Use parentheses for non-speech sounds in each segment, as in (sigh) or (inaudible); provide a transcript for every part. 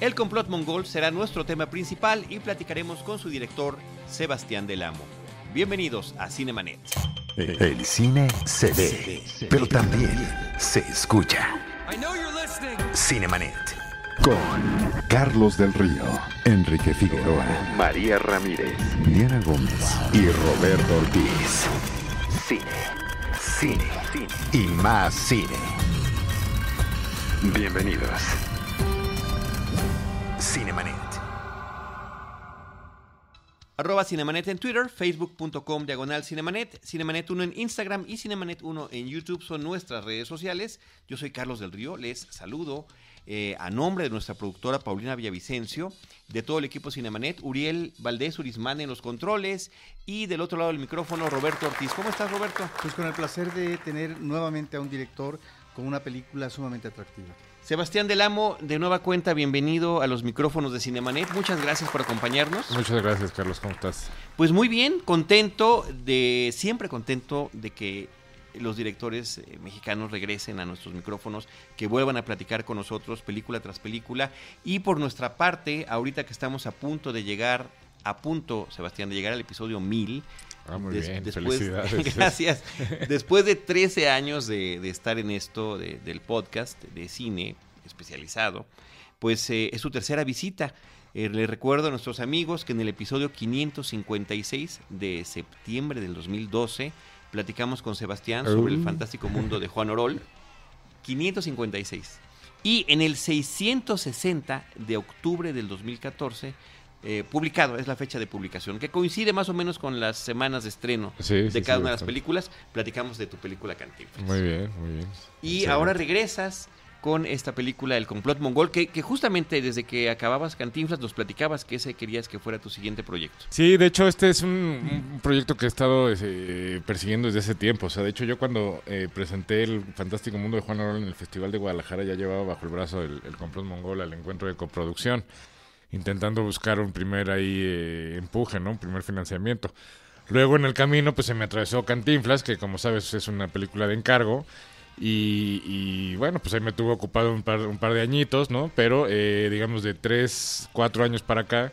El complot mongol será nuestro tema principal y platicaremos con su director, Sebastián Del Amo. Bienvenidos a Cinemanet. El cine se ve, pero también se escucha. Cinemanet. Con Carlos del Río, Enrique Figueroa, María Ramírez, Diana Gómez y Roberto Ortiz. Cine, cine, cine y más cine. Bienvenidos. Cinemanet. Arroba Cinemanet en Twitter, facebook.com diagonal Cinemanet, Cinemanet 1 en Instagram y Cinemanet 1 en YouTube son nuestras redes sociales. Yo soy Carlos del Río, les saludo eh, a nombre de nuestra productora Paulina Villavicencio, de todo el equipo Cinemanet, Uriel Valdés Urismán en los controles y del otro lado del micrófono Roberto Ortiz. ¿Cómo estás Roberto? Pues con el placer de tener nuevamente a un director con una película sumamente atractiva. Sebastián Del Amo, de nueva cuenta, bienvenido a los micrófonos de Cinemanet. Muchas gracias por acompañarnos. Muchas gracias, Carlos. ¿Cómo estás? Pues muy bien, contento de, siempre contento de que los directores eh, mexicanos regresen a nuestros micrófonos, que vuelvan a platicar con nosotros película tras película. Y por nuestra parte, ahorita que estamos a punto de llegar, a punto, Sebastián, de llegar al episodio 1000, Ah, muy Des- bien. después, (laughs) Felicidades. gracias. Después de 13 años de, de estar en esto de- del podcast de cine especializado, pues eh, es su tercera visita. Eh, le recuerdo a nuestros amigos que en el episodio 556 de septiembre del 2012 platicamos con Sebastián sobre el fantástico mundo de Juan Orol. 556. Y en el 660 de octubre del 2014, eh, publicado, es la fecha de publicación, que coincide más o menos con las semanas de estreno Sí, de sí, cada sí, una de las películas. Platicamos de tu película Cantinflas. Muy bien, muy bien. Y ahora regresas con esta película El complot mongol, que, que justamente desde que acababas Cantinflas nos platicabas que ese querías que fuera tu siguiente proyecto. Sí, de hecho este es un, un proyecto que he estado eh, persiguiendo desde ese tiempo. O sea, de hecho yo cuando eh, presenté el fantástico mundo de Juan Orol en el Festival de Guadalajara ya llevaba bajo el brazo el, el complot mongol al encuentro de coproducción, intentando buscar un primer ahí eh, empuje, ¿no? Un primer financiamiento. Luego en el camino pues se me atravesó Cantinflas, que como sabes es una película de encargo. Y, y, bueno, pues ahí me tuvo ocupado un par, un par de añitos, ¿no? Pero eh, digamos de tres, cuatro años para acá,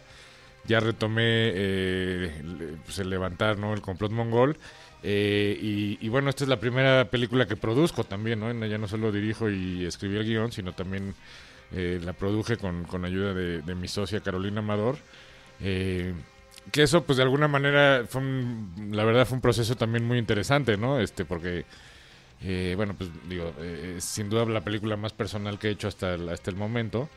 ya retomé eh, pues el levantar, ¿no? El complot mongol. Eh, y, y bueno, esta es la primera película que produzco también, ¿no? Ya no solo dirijo y escribí el guion, sino también eh, la produje con, con ayuda de, de mi socia Carolina Amador. Eh, que eso, pues de alguna manera, fue un- la verdad fue un proceso también muy interesante, ¿no? Este, porque, eh, bueno, pues digo, eh, es sin duda la película más personal que he hecho hasta el, hasta el momento.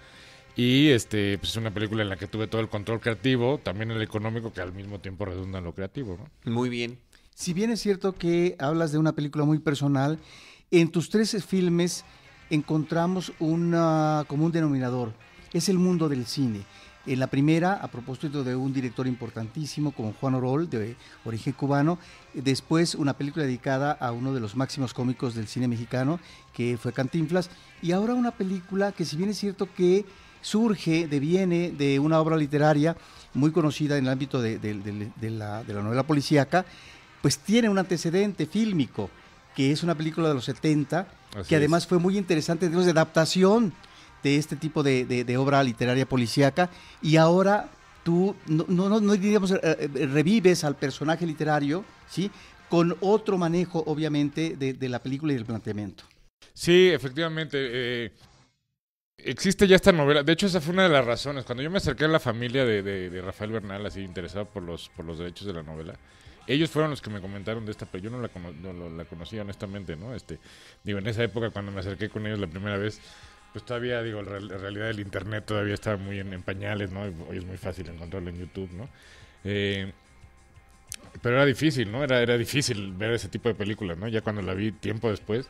Y este, pues es una película en la que tuve todo el control creativo, también el económico, que al mismo tiempo redunda en lo creativo, ¿no? Muy bien. Si bien es cierto que hablas de una película muy personal, en tus 13 filmes encontramos una común denominador. Es el mundo del cine. En la primera, a propósito de un director importantísimo como Juan Orol, de origen cubano, después una película dedicada a uno de los máximos cómicos del cine mexicano, que fue Cantinflas, y ahora una película que si bien es cierto que surge, deviene de una obra literaria muy conocida en el ámbito de, la, la novela policíaca, pues tiene un antecedente fílmico, que es una película de los 70, Así que además es. fue muy interesante digamos, de adaptación de este tipo de, de- de obra literaria policíaca, y ahora tú, no, no, no- eh, eh, revives al personaje literario, ¿sí? Con otro manejo, obviamente, de, de la película y del planteamiento. Sí, efectivamente. eh, existe ya esta novela. De hecho, esa fue una de las razones. Cuando yo me acerqué a la familia de Rafael Bernal, así interesado por los, por los derechos de la novela, ellos fueron los que me comentaron de esta, pero yo no la, cono- no la conocía honestamente, ¿no? Este, digo, en esa época cuando me acerqué con ellos la primera vez, pues todavía, digo, la, la realidad del internet todavía estaba muy en, en pañales, ¿no? Hoy es muy fácil encontrarlo en YouTube, ¿no? Eh, pero era difícil, ¿no? Era, era difícil ver ese tipo de películas, ¿no? Ya cuando la vi tiempo después.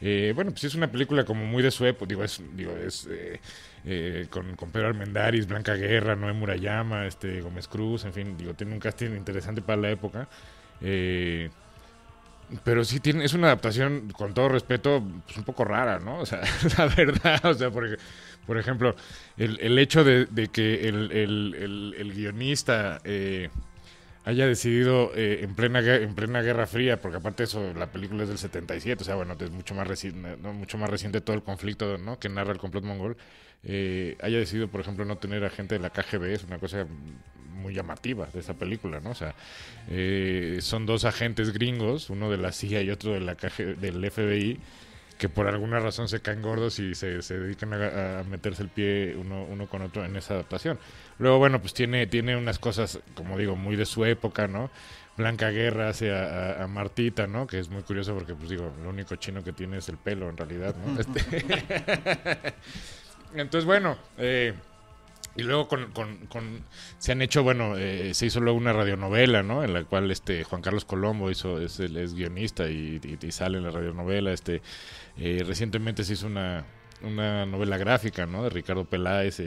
Eh, bueno, pues es una película como muy de su época, digo, es, digo, es eh, eh, con, con Pedro Armendáriz, Blanca Guerra, Noé Murayama, este, Gómez Cruz, en fin, digo, tiene un casting interesante para la época. Eh, pero sí tiene, es una adaptación, con todo respeto, pues un poco rara, ¿no? O sea, (laughs) la verdad, o sea, porque, por ejemplo, el, el hecho de, de que el, el- el- guionista haya decidido eh, en plena en plena Guerra Fría, porque aparte eso la película es del 77, o sea, bueno, es mucho más reciente, mucho más reciente todo el conflicto, ¿no? que narra el complot mongol. Eh, haya decidido, por ejemplo, no tener a gente de la KGB es una cosa muy llamativa de esa película, ¿no? O sea, eh, son dos agentes gringos, uno de la CIA y otro de la KG, del FBI, que por alguna razón se caen gordos y se, se dedican a, meterse el pie uno, uno con otro en esa adaptación. Luego, bueno, pues tiene, tiene unas cosas, como digo, muy de su época, ¿no? Blanca Guerra hace a, Martita, ¿no? Que es muy curioso porque, pues digo, lo único chino que tiene es el pelo, en realidad, ¿no? Este (laughs) Entonces, bueno, eh, y luego con, con, se han hecho, bueno, eh, se hizo luego una radionovela, ¿no? En la cual este Juan Carlos Colombo hizo, es, es guionista y, sale en la radionovela. Este, eh, recientemente se hizo una, una novela gráfica, ¿no? De Ricardo Peláez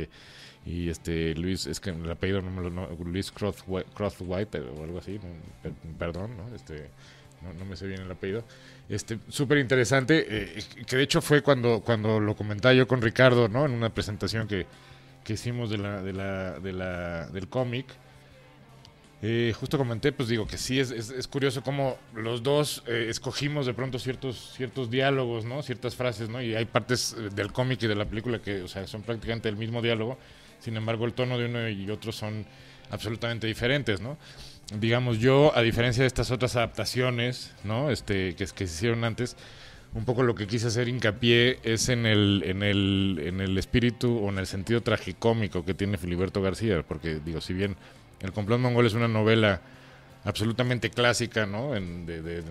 y este Luis, es que el apellido no me lo, Luis Crosswhite o algo así, perdón, ¿no? Este, no, me sé bien el apellido. Este, súper interesante, eh, que de hecho fue cuando, cuando lo comentaba yo con Ricardo, ¿no? En una presentación que, que hicimos de la, de la, de la, del cómic. Eh, justo comenté, pues digo que sí, es, es, curioso cómo los dos eh, escogimos de pronto ciertos, ciertos diálogos, ¿no? Ciertas frases, ¿no? Y hay partes del cómic y de la película que, o sea, son prácticamente el mismo diálogo. Sin embargo, el tono de uno y otro son absolutamente diferentes, ¿no? digamos, yo, a diferencia de estas otras adaptaciones, ¿no? Este, que, que se hicieron antes, un poco lo que quise hacer hincapié es en el, en el, en el espíritu o en el sentido tragicómico que tiene Filiberto García, porque digo, si bien El complot mongol es una novela absolutamente clásica, ¿no? de,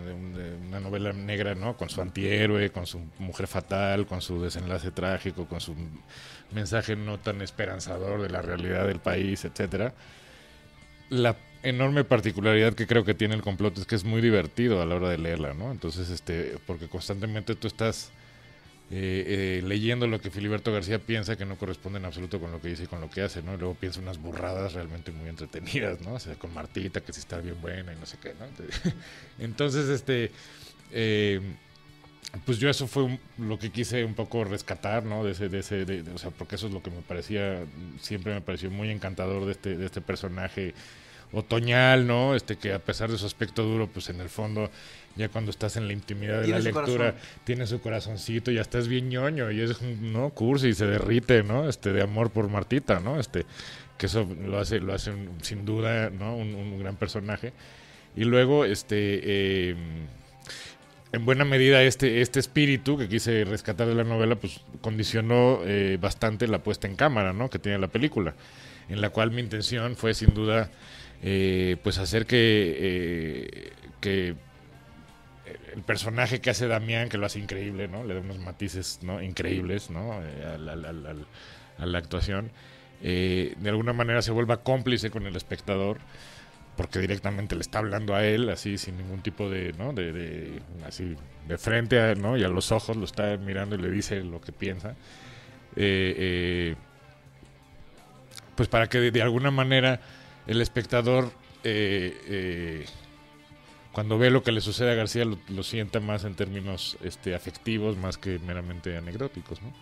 una novela negra, ¿no? Con su antihéroe, con su mujer fatal, con su desenlace trágico, con su mensaje no tan esperanzador de la realidad del país, etcétera. La enorme particularidad que creo que tiene el complot es que es muy divertido a la hora de leerla, ¿no? Entonces, este, porque constantemente tú estás eh, eh, leyendo lo que Filiberto García piensa que no corresponde en absoluto con lo que dice y con lo que hace, ¿no? Y luego piensa unas burradas realmente muy entretenidas, ¿no? O sea, con Martita, que si está bien buena y no sé qué, ¿no? (laughs) Entonces, este... Eh, pues yo eso fue lo que quise un poco rescatar, ¿no? De ese, de ese, o sea, porque eso es lo que me parecía, siempre me pareció muy encantador de este, de este personaje otoñal, ¿no? Este que a pesar de su aspecto duro, pues en el fondo, ya cuando estás en la intimidad de la lectura, tiene su corazoncito, ya estás bien ñoño y es, ¿no? Cursi y se derrite, ¿no? Este de amor por Martita, ¿no? Este que eso lo hace, lo hace sin duda, ¿no? Un, gran personaje. Y luego, este, em, en buena medida este, este espíritu que quise rescatar de la novela, pues condicionó eh, bastante la puesta en cámara, ¿no? Que tiene la película, en la cual mi intención fue sin duda eh, pues hacer que, eh, que el personaje que hace Damián, que lo hace increíble, ¿no? Le da unos matices ¿no? increíbles, ¿no? Eh, a, la, actuación. de alguna manera se vuelva cómplice con el espectador, porque directamente le está hablando a él, así, sin ningún tipo de, ¿no? De, así, de frente, ¿no? Y a los ojos lo está mirando y le dice lo que piensa. pues para que de alguna manera el espectador, eh, eh, cuando ve lo que le sucede a García, lo, lo sienta más en términos este, afectivos, más que meramente anecdóticos, ¿no?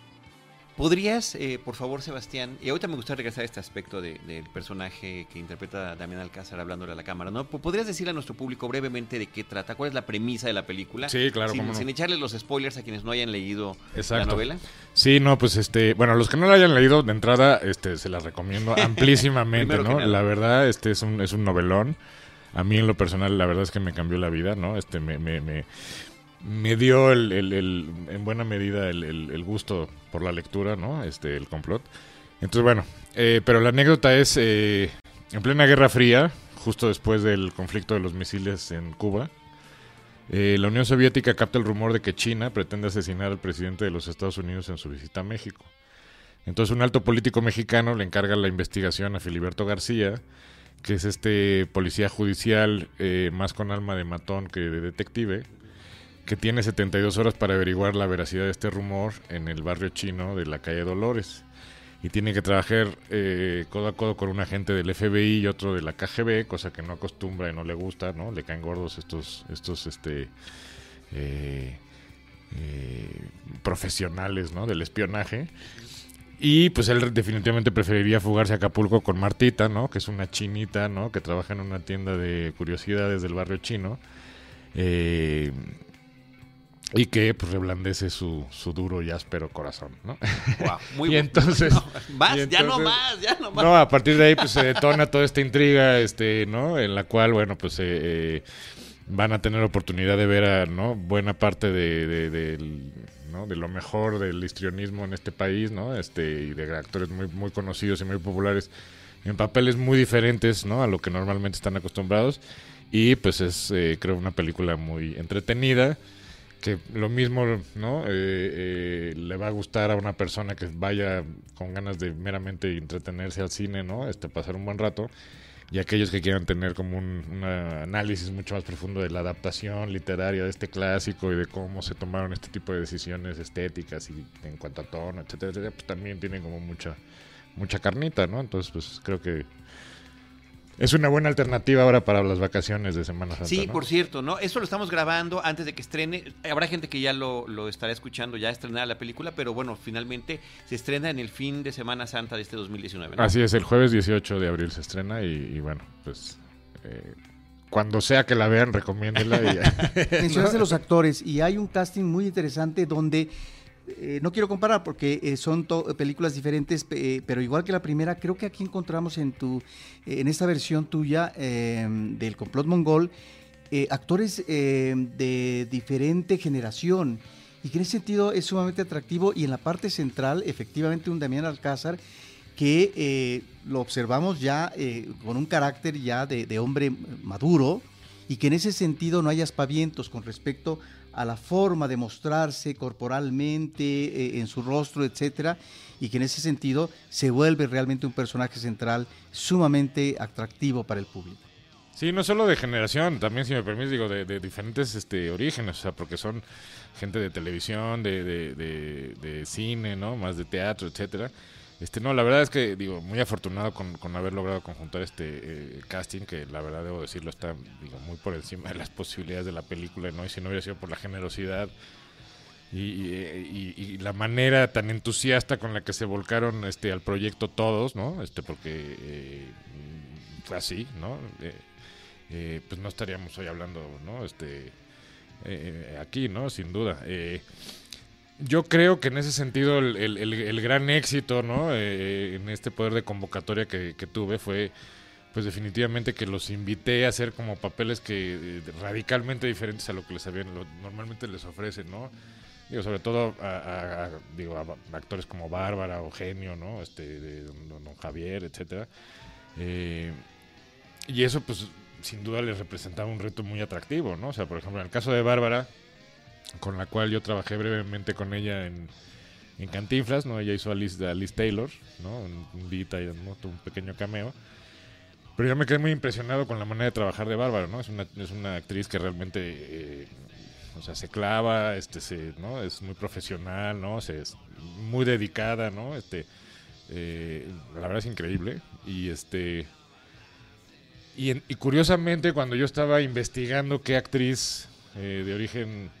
¿Podrías, eh, por favor, Sebastián, y ahorita me gustaría regresar a este aspecto del personaje que interpreta Damián Alcázar hablándole a la cámara, ¿no? ¿Podrías decirle a nuestro público brevemente de qué trata? ¿Cuál es la premisa de la película? Sí, claro. Sin, sin echarle los spoilers a quienes no hayan leído la novela. Sí, no, pues este, bueno, los que no la hayan leído de entrada, este, se la recomiendo (laughs) amplísimamente, ¿no? La verdad, este es un, es un novelón. A mí en lo personal, la verdad es que me cambió la vida, ¿no? Este, me, me, me me dio el, el, en buena medida el, gusto por la lectura, ¿no? Este, el complot. Entonces, bueno, eh, pero la anécdota es eh, en plena Guerra Fría, justo después del conflicto de los misiles en Cuba, eh, la Unión Soviética capta el rumor de que China pretende asesinar al presidente de los Estados Unidos en su visita a México. Entonces, un alto político mexicano le encarga la investigación a Filiberto García, que es este policía judicial más con alma de matón que de detective, que tiene 72 horas para averiguar la veracidad de este rumor en el barrio chino de la calle Dolores. Y tiene que trabajar eh, codo a codo con un agente del FBI y otro de la KGB, cosa que no acostumbra y no le gusta, ¿no? Le caen gordos estos, estos este, eh, eh, profesionales, ¿no? Del espionaje. Y pues él definitivamente preferiría fugarse a Acapulco con Martita, ¿no? Que es una chinita, ¿no? Que trabaja en una tienda de curiosidades del barrio chino. Eh, y que pues reblandece su, su duro y áspero corazón, ¿no? Wow, muy (laughs) y entonces, (laughs) más, y ya no más, ya no más. No, a partir de ahí pues se detona toda esta intriga, este, ¿no? En la cual, bueno, pues eh, eh, van a tener oportunidad de ver a, ¿no? Buena parte de, de- ¿no? de lo mejor del histrionismo en este país, ¿no? Este, y de actores muy, muy conocidos y muy populares en papeles muy diferentes, ¿no? A lo que normalmente están acostumbrados. Y pues es, eh, creo, una película muy entretenida que lo mismo no Eh, eh, le va a gustar a una persona que vaya con ganas de meramente entretenerse al cine no este pasar un buen rato. Y aquellos que quieran tener como un, análisis mucho más profundo de la adaptación literaria de este clásico y de cómo se tomaron este tipo de decisiones estéticas y en cuanto a tono etcétera etcétera pues también tienen como mucha mucha carnita no entonces pues creo que es una buena alternativa ahora para las vacaciones de Semana Santa Sí, ¿no? por cierto, ¿no? Esto lo estamos grabando antes de que estrene. Habrá gente que ya lo, lo estará escuchando, ya estrenada la película, pero bueno, finalmente se estrena en el fin de Semana Santa de este 2019. ¿no? Así es, el jueves 18 de abril se estrena y, y bueno, pues eh, cuando sea que la vean, recomiéndela. Y, (laughs) (laughs) Mencionaste los actores y hay un casting muy interesante donde eh, no quiero comparar porque eh, son to- películas diferentes, pe- eh, pero igual que la primera, creo que aquí encontramos en tu eh, en esta versión tuya eh, del complot mongol eh, actores eh, de diferente generación. Y que en ese sentido es sumamente atractivo y en la parte central efectivamente un Damián Alcázar que eh, lo observamos ya eh, con un carácter ya de, de hombre maduro y que en ese sentido no hay aspavientos con respecto a la forma de mostrarse corporalmente, eh, en su rostro, etcétera, y que en ese sentido se vuelve realmente un personaje central sumamente atractivo para el público. sí, no solo de generación, también, si me permites, digo, de, de diferentes este, orígenes, o sea, porque son gente de televisión, de, de, de- cine, ¿no? Más de teatro, etcétera. Este, no, la verdad es que, digo, muy afortunado con, con haber logrado conjuntar este eh, casting, que la verdad, debo decirlo, está, digo, muy por encima de las posibilidades de la película, ¿no? Y si no hubiera sido por la generosidad y, y- la manera tan entusiasta con la que se volcaron este al proyecto todos, ¿no? Este porque eh, fue así, ¿no? Eh, pues no estaríamos hoy hablando, ¿no? Este aquí, ¿no? Sin duda. Yo creo que en ese sentido el, el- el- gran éxito, ¿no? Eh, en este poder de convocatoria que, tuve fue, pues definitivamente que los invité a hacer como papeles que eh, radicalmente diferentes a lo que les habían, lo- normalmente les ofrecen, ¿no? Digo, sobre todo a, digo, a actores como Bárbara, Eugenio, ¿no? Este, de don- don Javier, etcétera. Eh, y eso, pues, sin duda les representaba un reto muy atractivo, ¿no? O sea, por ejemplo, en el caso de Bárbara, con la cual yo trabajé brevemente con ella en, en Cantinflas, ¿no? Ella hizo a Liz, a Liz Taylor, ¿no? Un, un ahí, ¿no? Un pequeño cameo. Pero yo me quedé muy impresionado con la manera de trabajar de Bárbara, ¿no? Es una, es una actriz que realmente, eh, o sea, se clava, este, se, ¿no? Es muy profesional, ¿no? Se, es muy dedicada, ¿no? Este, eh, la verdad es increíble. Y este... Y curiosamente, cuando yo estaba investigando qué actriz eh, de origen,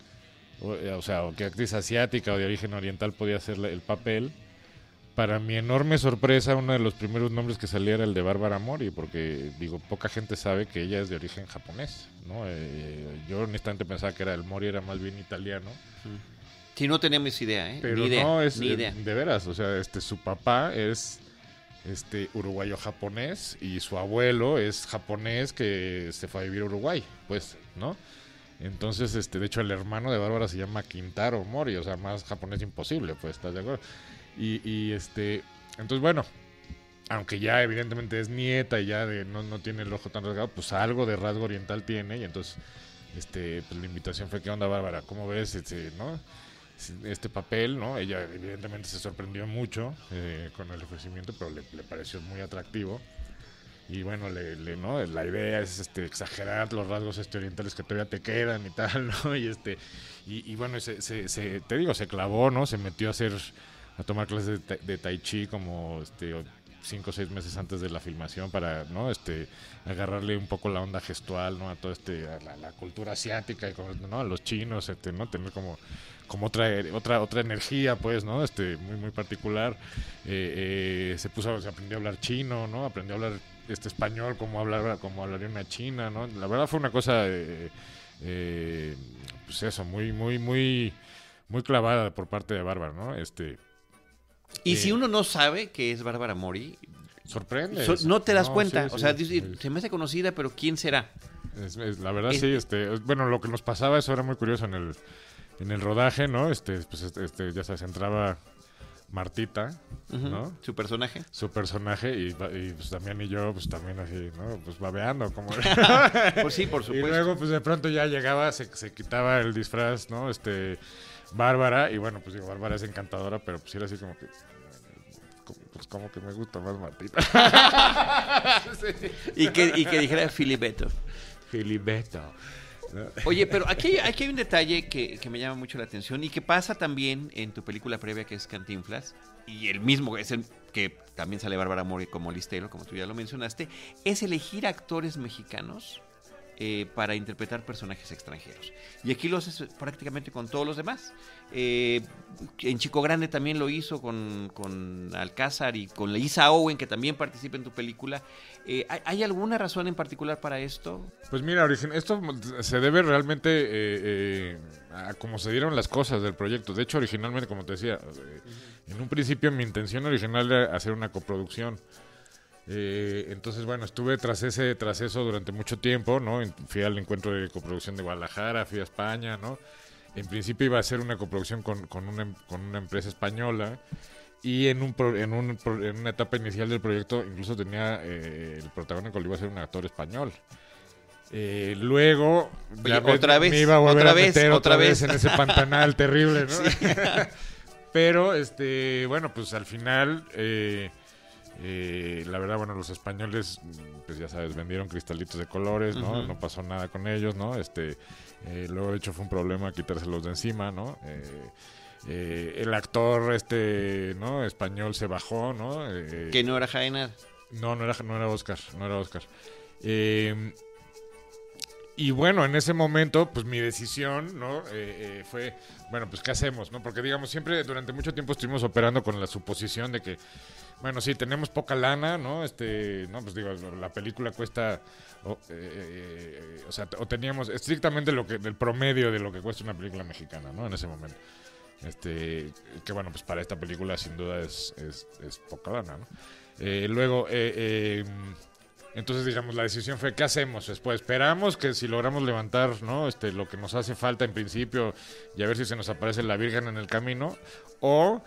o, eh, o sea, o qué actriz asiática o de origen oriental podía hacer el papel, para mi enorme sorpresa, uno de los primeros nombres que salía era el de Bárbara Mori, porque, digo, poca gente sabe que ella es de origen japonés, ¿no? Eh, yo honestamente pensaba que era el Mori era más bien italiano, Si no tenemos idea, ¿eh? pero ni idea, no, es ni eh, idea. de veras, o sea, este su papá es este uruguayo japonés y su abuelo es japonés que se fue a vivir a Uruguay, pues, ¿no? Entonces, este, de hecho, el hermano de Bárbara se llama Quintaro Mori, o sea, más japonés imposible, pues, ¿estás de acuerdo? Y, y, este, entonces, bueno, aunque ya evidentemente es nieta y ya de, no, no tiene el ojo tan rasgado, pues algo de rasgo oriental tiene, y entonces, este, pues la invitación fue, ¿qué onda, Bárbara? ¿Cómo ves, este, no? este papel, ¿no? Ella evidentemente se sorprendió mucho eh, con el ofrecimiento, pero le pareció muy atractivo. Y bueno, le, ¿no? la idea es este, exagerar los rasgos este, orientales que todavía te quedan y tal, (laughs) ¿no? Y, este, y, bueno, se, se- se- te digo, se clavó, ¿no? Se metió a hacer, a tomar clases de, de tai chi como este, cinco o seis meses antes de la filmación para, ¿no? Este, agarrarle un poco la onda gestual, ¿no? A todo este, la, cultura asiática, y, ¿no? A los chinos, este, ¿no? Tener como, como otra, otra, otra energía, pues, ¿no? Este, muy, muy particular. Eh, eh, se puso, se aprendió a hablar chino, ¿no? Aprendió a hablar este español como hablar, como hablaría una china, ¿no? La verdad fue una cosa, eh, pues eso, muy, muy, muy, muy clavada por parte de Bárbara, ¿no? Este, y si uno no sabe que es Bárbara Mori, sorprende. no te das cuenta. o sea, se me hace conocida, pero ¿quién será? la verdad, sí. Este, bueno, lo que nos pasaba, eso era muy curioso en el, en el rodaje, ¿no? Este, pues, este, este ya se entraba Martita, ¿no? Su personaje. Su personaje y, pues también y yo, pues también así, ¿no? Pues babeando, como... (laughs) pues sí, por supuesto. Y luego, pues de pronto ya llegaba, se, se quitaba el disfraz, ¿no? Este, Bárbara, y bueno, pues digo, Bárbara es encantadora, pero pues era así como que pues como que me gusta más Martita. (laughs) y, que, y que dijera Filibeto. Filibeto. Oye, pero aquí, hay un detalle que, me llama mucho la atención y que pasa también en tu película previa que es Cantinflas y el mismo es el que también sale Bárbara Mori como listero, como tú ya lo mencionaste, es elegir actores mexicanos eh, para interpretar personajes extranjeros. Y aquí lo haces prácticamente con todos los demás. Eh, en Chico Grande también lo hizo con, con, Alcázar y con Lisa Owen, que también participa en tu película. Eh, ¿hay, alguna razón en particular para esto? Pues mira, esto se debe realmente a cómo se dieron las cosas del proyecto. De hecho, originalmente, como te decía, en un principio mi intención original era hacer una coproducción. Eh, entonces, bueno, estuve tras ese tras eso durante mucho tiempo, ¿no? Fui al encuentro de coproducción de Guadalajara, fui a España, ¿no? En principio iba a ser una coproducción con, con, una, con una empresa española y en, un, en, un, en una etapa inicial del proyecto incluso tenía eh, el protagónico, iba a ser un actor español. Eh, luego otra vez, me iba a volver a meter otra, vez. en ese pantanal terrible, ¿no? (laughs) (laughs) Pero, este, bueno, pues al final... Eh, eh, la verdad, bueno, los españoles, pues ya sabes, vendieron cristalitos de colores, ¿no? No pasó nada con ellos, ¿no? Este, eh, luego, de hecho, fue un problema quitárselos de encima, ¿no? Eh, el actor, este, ¿no? Español se bajó, ¿no? que no era Jaena. No, no era, no era Oscar, no era Oscar. Y bueno, en ese momento, pues mi decisión, ¿no? fue, bueno, pues ¿qué hacemos, no? Porque digamos, siempre durante mucho tiempo estuvimos operando con la suposición de que bueno, sí, tenemos poca lana, ¿no? Este, no, pues digo, la película cuesta, o, eh, eh, o sea, o teníamos estrictamente lo que, el promedio de lo que cuesta una película mexicana, ¿no? En ese momento. Este, que bueno, pues para esta película sin duda es, es, poca lana, ¿no? Eh, luego, entonces digamos, la decisión fue, ¿qué hacemos después? Esperamos que si logramos levantar, ¿no? Este, lo que nos hace falta en principio y a ver si se nos aparece la Virgen en el camino, o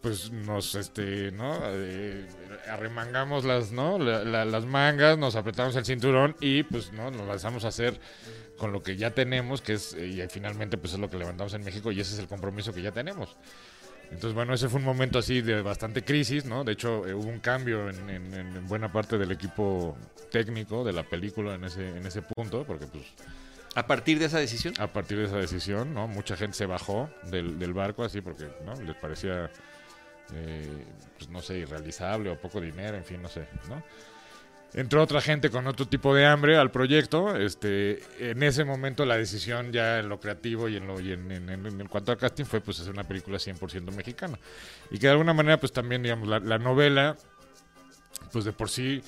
pues nos este no eh, arremangamos las no las mangas nos apretamos el cinturón y pues no nos lanzamos a hacer con lo que ya tenemos que es y finalmente pues es lo que levantamos en México y ese es el compromiso que ya tenemos entonces bueno ese fue un momento así de bastante crisis no de hecho eh, hubo un cambio en, en, buena parte del equipo técnico de la película en ese en ese punto porque pues a partir de esa decisión a partir de esa decisión no mucha gente se bajó del, del barco así porque no les parecía eh, pues no sé, irrealizable o poco dinero, en fin, no sé, ¿no? Entró otra gente con otro tipo de hambre al proyecto. Este, en ese momento la decisión ya en lo creativo y en lo en, cuanto al casting fue pues hacer una película 100% mexicana. Y que de alguna manera pues también digamos la, la novela pues de por sí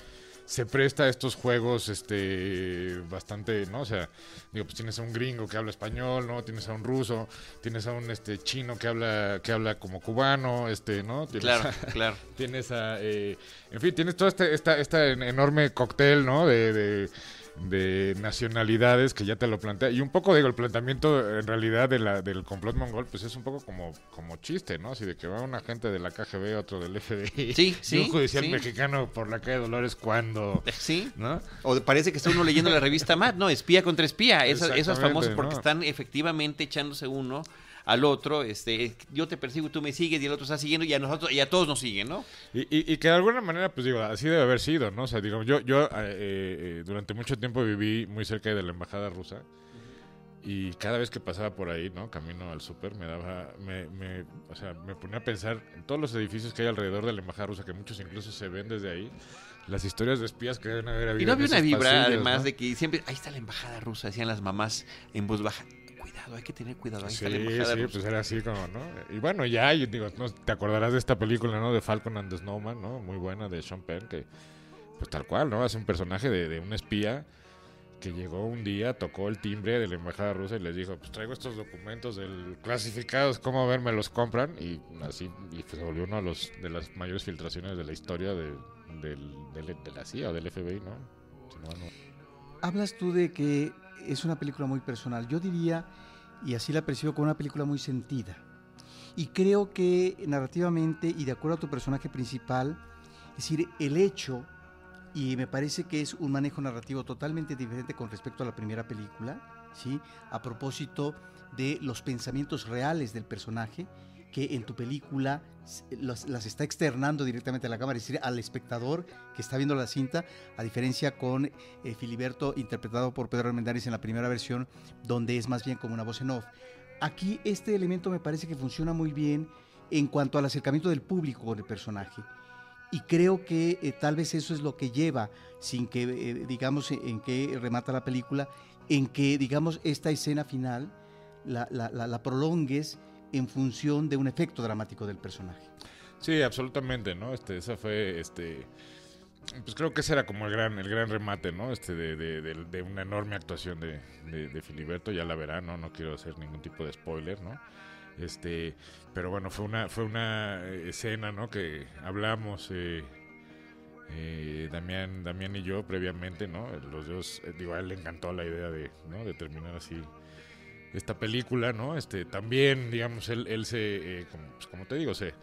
se presta a estos juegos este bastante, ¿no? O sea, digo, pues tienes a un gringo que habla español, ¿no? Tienes a un ruso, tienes a un este chino que habla que habla como cubano, este, ¿no? claro, (laughs) claro. Tienes a eh, en fin, tienes todo este esta, esta enorme cóctel, ¿no? de de nacionalidades que ya te lo plantea. Y un poco, digo, el planteamiento en realidad de la, del complot mongol, pues es un poco como, como chiste, ¿no? Así de que va un agente de la KGB, otro del FBI, sí, sí, un judicial mexicano por la calle Dolores cuando... Sí, ¿no? O parece que está uno leyendo la revista Mad, ¿no? Espía contra espía. Eso, es famoso porque están efectivamente echándose uno al otro, este, yo te persigo, tú me sigues y el otro está siguiendo y a nosotros y a todos nos siguen, ¿no? Y, que de alguna manera, pues digo, así debe haber sido, ¿no? O sea, digo, yo, yo eh, eh, durante mucho tiempo viví muy cerca de la embajada rusa Y cada vez que pasaba por ahí, ¿no? Camino al súper, me daba, me, me, o sea, me ponía a pensar en todos los edificios que hay alrededor de la embajada rusa, que muchos incluso se ven desde ahí, las historias de espías que deben haber habido. Y no había una vibra, pasillos, además, ¿no? de que siempre, ahí está la embajada rusa, decían las mamás en voz baja. Cuidado, hay que tener cuidado, ahí Sí, sí, pues era así como, ¿no? Y bueno, ya, yo digo, no, te acordarás de esta película, ¿no? De Falcon and the Snowman, ¿no? Muy buena, de Sean Penn, que, pues tal cual, ¿no? Hace un personaje de, de un espía que llegó un día, tocó el timbre de la embajada rusa y les dijo, pues traigo estos documentos del clasificados, ¿cómo ver? Me los compran y así, y se volvió uno de, los, de las mayores filtraciones de la historia de, del, del- de la CIA o del FBI, ¿no? Si no, no. Hablas tú de que es una película muy personal. Yo diría, y así la percibo como una película muy sentida. Y creo que narrativamente y de acuerdo a tu personaje principal, es decir, el hecho, y me parece que es un manejo narrativo totalmente diferente con respecto a la primera película, ¿sí? A propósito de los pensamientos reales del personaje, que en tu película los- las está externando directamente a la cámara, es decir, al espectador que está viendo la cinta, a diferencia con eh, Filiberto, interpretado por Pedro Armendáriz en la primera versión, donde es más bien como una voz en off. Aquí este elemento me parece que funciona muy bien en cuanto al acercamiento del público con el personaje. Y creo que eh, tal vez eso es lo que lleva, sin que eh, digamos en, en qué remata la película, en que digamos esta escena final la, la- la- la prolongues en función de un efecto dramático del personaje. Sí, absolutamente, ¿no? Este, esa fue, este, pues creo que ese era como el gran, el gran remate, ¿no? Este, de, de, de- de una enorme actuación de, Filiberto, ya la verán, ¿no? No quiero hacer ningún tipo de spoiler, ¿no? Este, pero bueno, fue una, fue una escena, ¿no? Que hablamos, eh, eh, Damián, Damián y yo previamente, ¿no? Los dos, eh, a él le encantó la idea de, ¿no? De terminar así esta película, ¿no? Este, también, digamos, él, él se, eh, como, pues, como te digo, se, eh,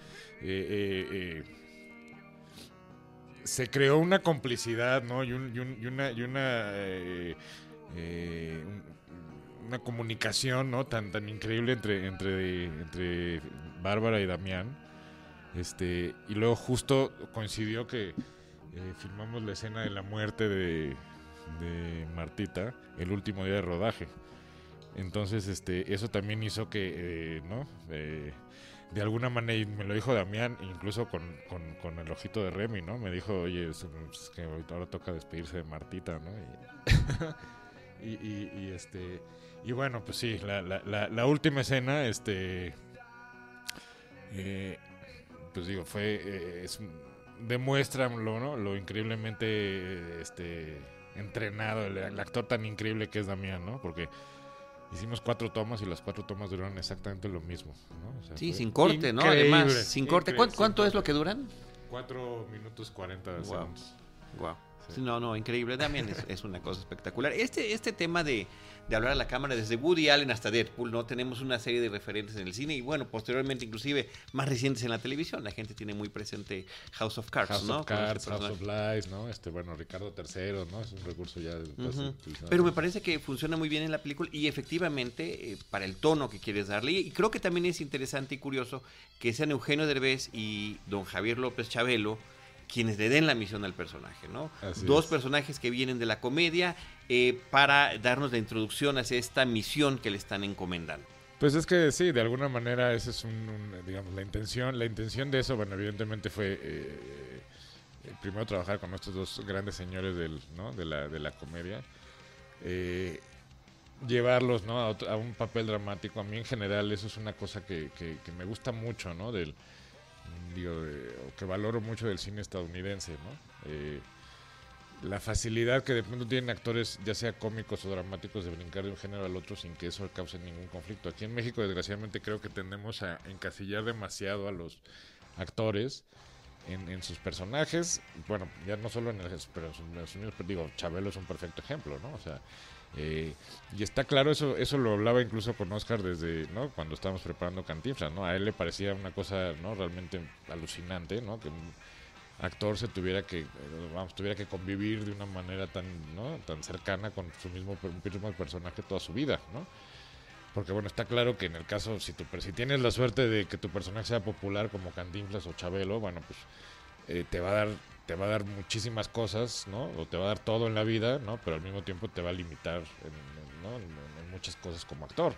eh, eh, se creó una complicidad, ¿no? Y, un- y un- y una, y una, un- una comunicación, ¿no? Tan, tan increíble entre, entre, entre Bárbara y Damián. Este, y luego justo coincidió que filmamos la escena de la muerte de Martita el último día de rodaje. Entonces, este, eso también hizo que, eh, ¿no? Eh, de alguna manera, y me lo dijo Damián, incluso con, con- el ojito de Remy, ¿no? Me dijo, oye, es, ahora toca despedirse de Martita, ¿no? (laughs) Y, y, y- este, y bueno, pues sí, la, la, la, la última escena, este, eh, pues digo, fue, eh, es, demuestra ¿no? lo increíblemente, este, entrenado, el, el actor tan increíble que es Damián, ¿no? Porque hicimos cuatro tomas y las cuatro tomas duraron exactamente lo mismo, ¿no? O sea, Sí, sin corte, ¿no? Además, sin corte. ¿Cuánto, cuánto es lo que duran? Cuatro minutos cuarenta Wow. segundos. Wow. Sí. No, no, increíble. También es, es una cosa espectacular. Este, este tema de, de hablar a la cámara desde Woody Allen hasta Deadpool, ¿no? Tenemos una serie de referentes en el cine y bueno, posteriormente inclusive más recientes en la televisión. La gente tiene muy presente House of Cards, House ¿no? of este Cards, House of. Lies, ¿no? Este, bueno, Ricardo III, ¿no? Es un recurso ya... Ujú. Pero me parece que funciona muy bien en la película y efectivamente eh, para el tono que quieres darle. Y creo que también es interesante y curioso que sean Eugenio Derbez y don Javier López Chabelo quienes le den la misión al personaje, ¿no? Así Dos es. personajes que vienen de la comedia eh, para darnos la introducción hacia esta misión que le están encomendando. Pues es que sí, de alguna manera esa es un, un, digamos, la intención, la intención de eso, bueno, evidentemente fue eh, eh, primero trabajar con estos dos grandes señores del, ¿no? de, la, de la comedia, eh, llevarlos ¿no? a, otro- a un papel dramático. A mí en general eso es una cosa que, que- que me gusta mucho, ¿no? Del, digo, de- o que valoro mucho del cine estadounidense, ¿no? Eh, la facilidad que de pronto tienen actores, ya sea cómicos o dramáticos, de brincar de un género al otro sin que eso cause ningún conflicto. Aquí en México, desgraciadamente, creo que tendemos a encasillar demasiado a los actores en, en sus personajes. Bueno, ya no solo en el pero en sus- en digo, Chabelo es un perfecto ejemplo, ¿no? O sea, eh, y está claro, eso eso lo hablaba incluso con Oscar desde, ¿no? Cuando estábamos preparando Cantinflas, ¿no? A él le parecía una cosa, ¿no? Realmente alucinante, ¿no? Que un actor se tuviera que, vamos, tuviera que convivir de una manera tan, ¿no? Tan cercana con su mismo, mismo personaje toda su vida, ¿no? Porque bueno, está claro que en el caso, si, tu, si tienes la suerte de que tu personaje sea popular como Cantinflas o Chabelo, bueno, pues eh, te va a dar te va a dar muchísimas cosas, ¿no? O te va a dar todo en la vida, ¿no? Pero al mismo tiempo te va a limitar en, ¿no? muchas cosas como actor.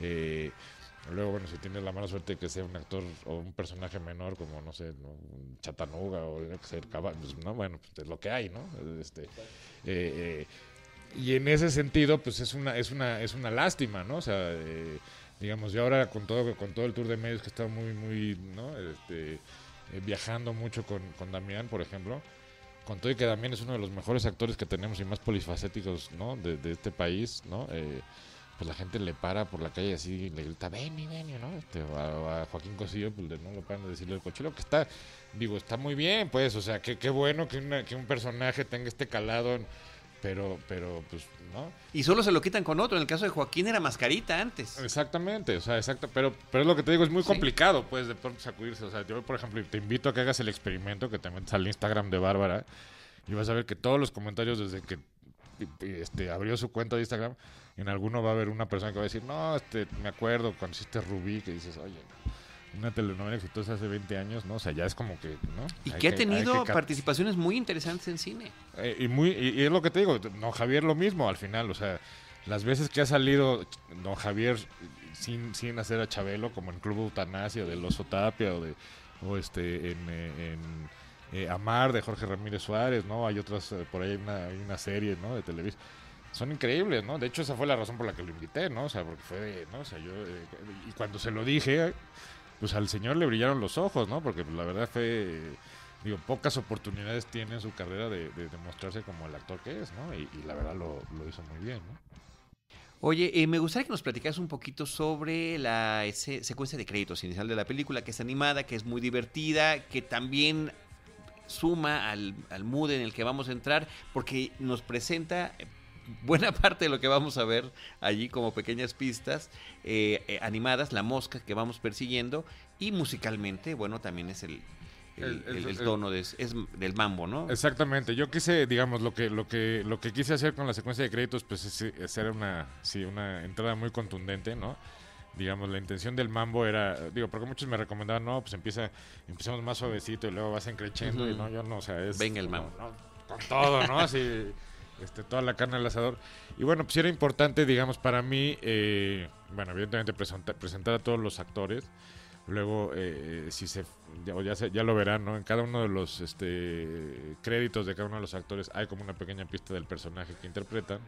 Eh, luego, bueno, si tienes la mala suerte de que sea un actor o un personaje menor, como, no sé, un chatanuga o ser pues, no, bueno, pues es lo que hay, ¿no? Este, eh, y en ese sentido, pues es una, es una, es una lástima, ¿no? O sea, digamos, yo ahora con todo, con todo el tour de medios que está muy, muy, ¿no? Este, viajando mucho con, con Damián, por ejemplo, con todo y que Damián es uno de los mejores actores que tenemos y más polifacéticos ¿no? de, este país, ¿no? Eh, pues la gente le para por la calle así y le grita, ven y ven, ¿no? Este, a, Joaquín Cosillo, pues no lo paran de decirle el cochero, que está, digo, está muy bien, pues, o sea, qué qué bueno que, una, que un personaje tenga este calado en pero, pero, pues, ¿no? Y solo se lo quitan con otro. En el caso de Joaquín era mascarita antes. Exactamente, o sea, exacto. Pero, pero es lo que te digo, es muy complicado, pues, de pronto sacudirse. O sea, yo, por ejemplo, te invito a que hagas el experimento, que te metas al Instagram de Bárbara, y vas a ver que todos los comentarios desde que este, abrió su cuenta de Instagram, en alguno va a haber una persona que va a decir, no, este, me acuerdo cuando hiciste Rubí, que dices, oye, una telenovela exitosa hace 20 años, ¿no? O sea, ya es como que, ¿no? Y que ha tenido participaciones muy interesantes en cine. Eh, y, muy, y, es lo que te digo, don Javier lo mismo al final, o sea, las veces que ha salido don Javier sin, sin hacer a Chabelo, como en Club Eutanasia de Los Tapia o, de, o este, en, eh, eh, Amar de Jorge Ramírez Suárez, ¿no? Hay otras, por ahí hay una, hay una serie, ¿no? De televisión son increíbles, ¿no? De hecho, esa fue la razón por la que lo invité, ¿no? O sea, porque fue, ¿no? O sea, yo, y cuando se lo dije, pues al señor le brillaron los ojos, ¿no? Porque pues, la verdad fue, digo, pocas oportunidades tiene en su carrera de, demostrarse como el actor que es, ¿no? Y, la verdad lo, hizo muy bien, ¿no? Oye, eh, me gustaría que nos platicaras un poquito sobre la secuencia de créditos inicial de la película, que es animada, que es muy divertida, que también suma al, al mood en el que vamos a entrar, porque nos presenta buena (laughs) parte de lo que vamos a ver allí como pequeñas pistas eh, eh, animadas, la mosca que vamos persiguiendo y musicalmente, bueno, también es el, el, tono de, es del mambo, ¿no? Exactamente. Yo quise, digamos, lo que lo que lo que quise hacer con la secuencia de créditos, pues es hacer una sí una entrada muy contundente, ¿no? Digamos, la intención del mambo era, digo, porque muchos me recomendaban, no, pues empieza, empezamos más suavecito y luego vas encrechando y no, yo no, o sea, es venga el mambo, con todo, ¿no? Así este, toda la carne al asador. Y bueno, pues era importante, digamos, para mí, eh, bueno, evidentemente presentar, a todos los actores. Luego, eh, si se ya, ya, lo verán, ¿no? En cada uno de los este, créditos de cada uno de los actores hay como una pequeña pista del personaje que interpretan.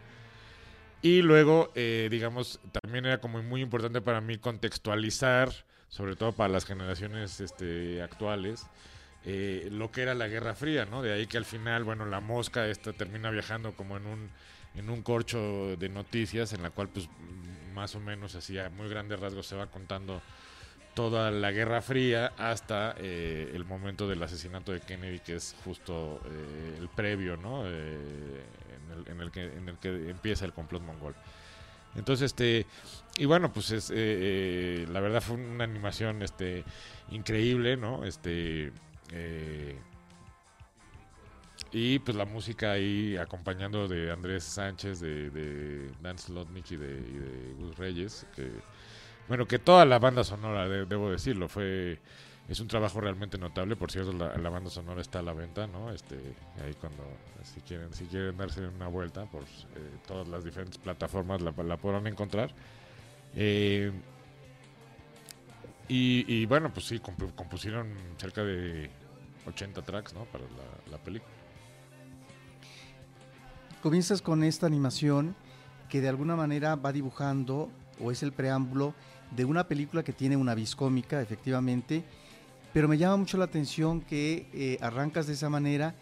Y luego, eh, digamos, también era como muy importante para mí contextualizar, sobre todo para las generaciones este, actuales, eh, lo que era la Guerra Fría, ¿no? De ahí que al final, bueno, la mosca esta termina viajando como en un, en un corcho de noticias en la cual pues más o menos así a muy grandes rasgos se va contando toda la Guerra Fría hasta eh, el momento del asesinato de Kennedy, que es justo eh, el previo, ¿no? en, el, que, en el que empieza el complot mongol. Entonces, este, y bueno, pues es, la verdad fue una animación, este, increíble, ¿no? Este, eh, y pues la música ahí acompañando de Andrés Sánchez, de, Dan Slotnick y de, Gus Reyes, que bueno, que toda la banda sonora, debo decirlo, fue es un trabajo realmente notable. Por cierto, la, banda sonora está a la venta, ¿no? Este, ahí cuando si quieren si quieren darse una vuelta por eh, todas las diferentes plataformas la, la podrán encontrar. Eh, y, bueno, pues sí, compusieron cerca de 80 tracks, ¿no? Para la, película. Comienzas con esta animación que de alguna manera va dibujando o es el preámbulo de una película que tiene una vis cómica, efectivamente, pero me llama mucho la atención que eh, arrancas de esa manera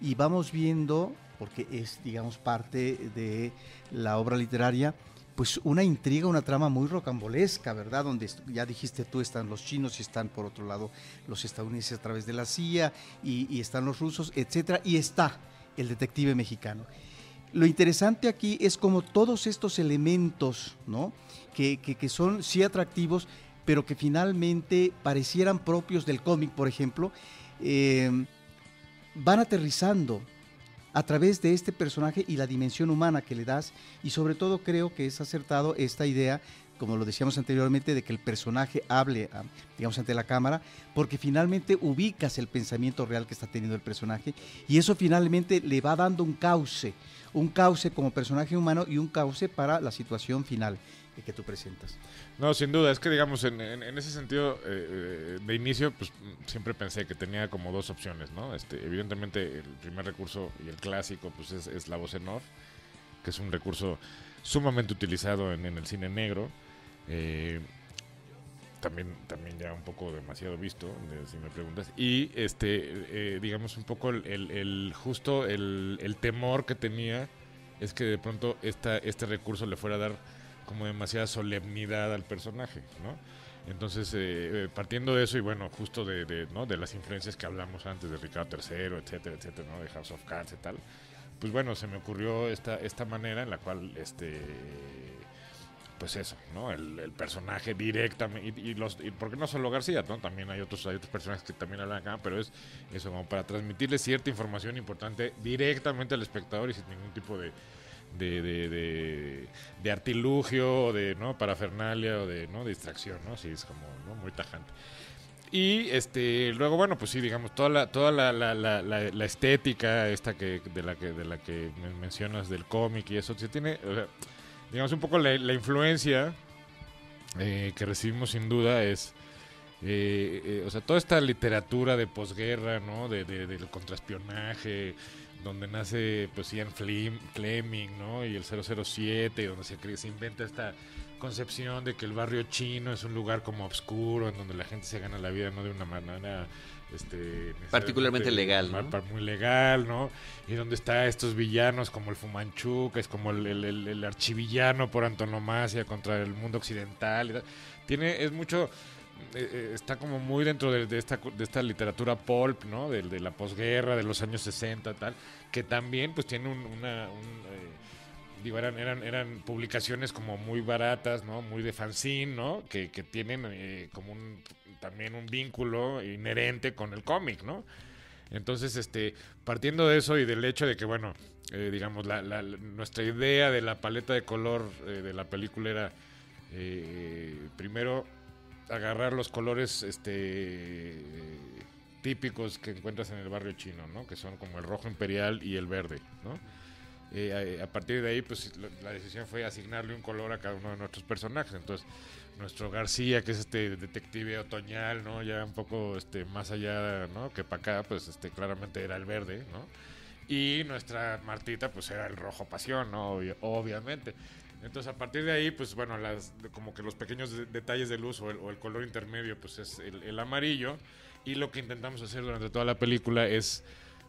y vamos viendo, porque es, digamos, parte de la obra literaria, pues una intriga, una trama muy rocambolesca, ¿verdad? Donde ya dijiste tú, están los chinos y están por otro lado los estadounidenses a través de la CIA y, están los rusos, etcétera, y está el detective mexicano. Lo interesante aquí es como todos estos elementos, ¿no? Que, son sí atractivos, pero que finalmente parecieran propios del cómic, por ejemplo, eh, van aterrizando a través de este personaje y la dimensión humana que le das. Y sobre todo creo que es acertado esta idea como lo decíamos anteriormente, de que el personaje hable, ah, digamos, ante la cámara, porque finalmente ubicas el pensamiento real que está teniendo el personaje y eso finalmente le va dando un cauce, un cauce como personaje humano y un cauce para la situación final que tú presentas. No, sin duda, es que digamos, en, ese sentido, eh, eh, de inicio, pues siempre pensé que tenía como dos opciones, ¿no? Este, evidentemente, el primer recurso y el clásico, pues es, la voz en off, que es un recurso sumamente utilizado en, el cine negro. Eh, también, también ya un poco demasiado visto, si me preguntas. Y este, digamos, un poco el, justo el, el, temor que tenía es que de pronto esta, este recurso le fuera a dar como demasiada solemnidad al personaje, ¿no? Entonces, eh, eh, partiendo de eso y bueno, justo de, ¿no? de las influencias que hablamos antes de Ricardo III, etcétera, etcétera, ¿no? de House of Cards y tal, pues bueno, se me ocurrió esta, esta manera en la cual, este, pues eso, ¿no? El, personaje directamente, y, los, porque no solo García, ¿no? También hay otros, hay otros personajes que también hablan acá, pero es eso, como para transmitirle cierta información importante directamente al espectador y sin ningún tipo de de, de, de, artilugio o de ¿no? parafernalia o de ¿no? distracción, ¿no? Sí, es como muy tajante. Y este luego, bueno, pues sí, digamos, toda la, toda la, la, la, estética esta que, de la que, de la que mencionas del cómic y eso, se tiene, digamos, un poco la, influencia eh, que recibimos sin duda es... Eh, eh, o sea, toda esta literatura de posguerra, ¿no? De, de, del contraespionaje, donde nace pues Ian Fleming, ¿no? Y el 007, donde se, se inventa esta concepción de que el barrio chino es un lugar como oscuro, en donde la gente se gana la vida no de una manera este, particularmente legal, ¿no? muy legal, ¿no? Y donde está estos villanos como el Fumanchu, que es como el, el, archivillano por antonomasia contra el mundo occidental. Tiene, es mucho, eh, eh, está como muy dentro de, esta, de esta literatura pulp, ¿no? De, de, la posguerra, de los años 60, tal, que también pues tiene una... Eh, digo, eran, eran, eran publicaciones como muy baratas, ¿no? Muy de fanzine, ¿no? Que, que tienen como un, también un vínculo inherente con el cómic, ¿no? Entonces, este, partiendo de eso y del hecho de que, bueno, digamos, la, la, nuestra idea de la paleta de color de la película era, primero, agarrar los colores este típicos que encuentras en el barrio chino, ¿no? Que son como el rojo imperial y el verde, ¿no? Eh, a, partir de ahí, pues la, decisión fue asignarle un color a cada uno de nuestros personajes. Entonces, nuestro García, que es este detective otoñal, ¿no? Ya un poco este, más allá, ¿no? Que para acá, pues este, claramente era el verde, ¿no? Y nuestra Martita, pues era el rojo pasión, ¿no? obviamente. Entonces, a partir de ahí, pues bueno, las, como que los pequeños detalles de luz o el, color intermedio, pues es el, amarillo. Y lo que intentamos hacer durante toda la película es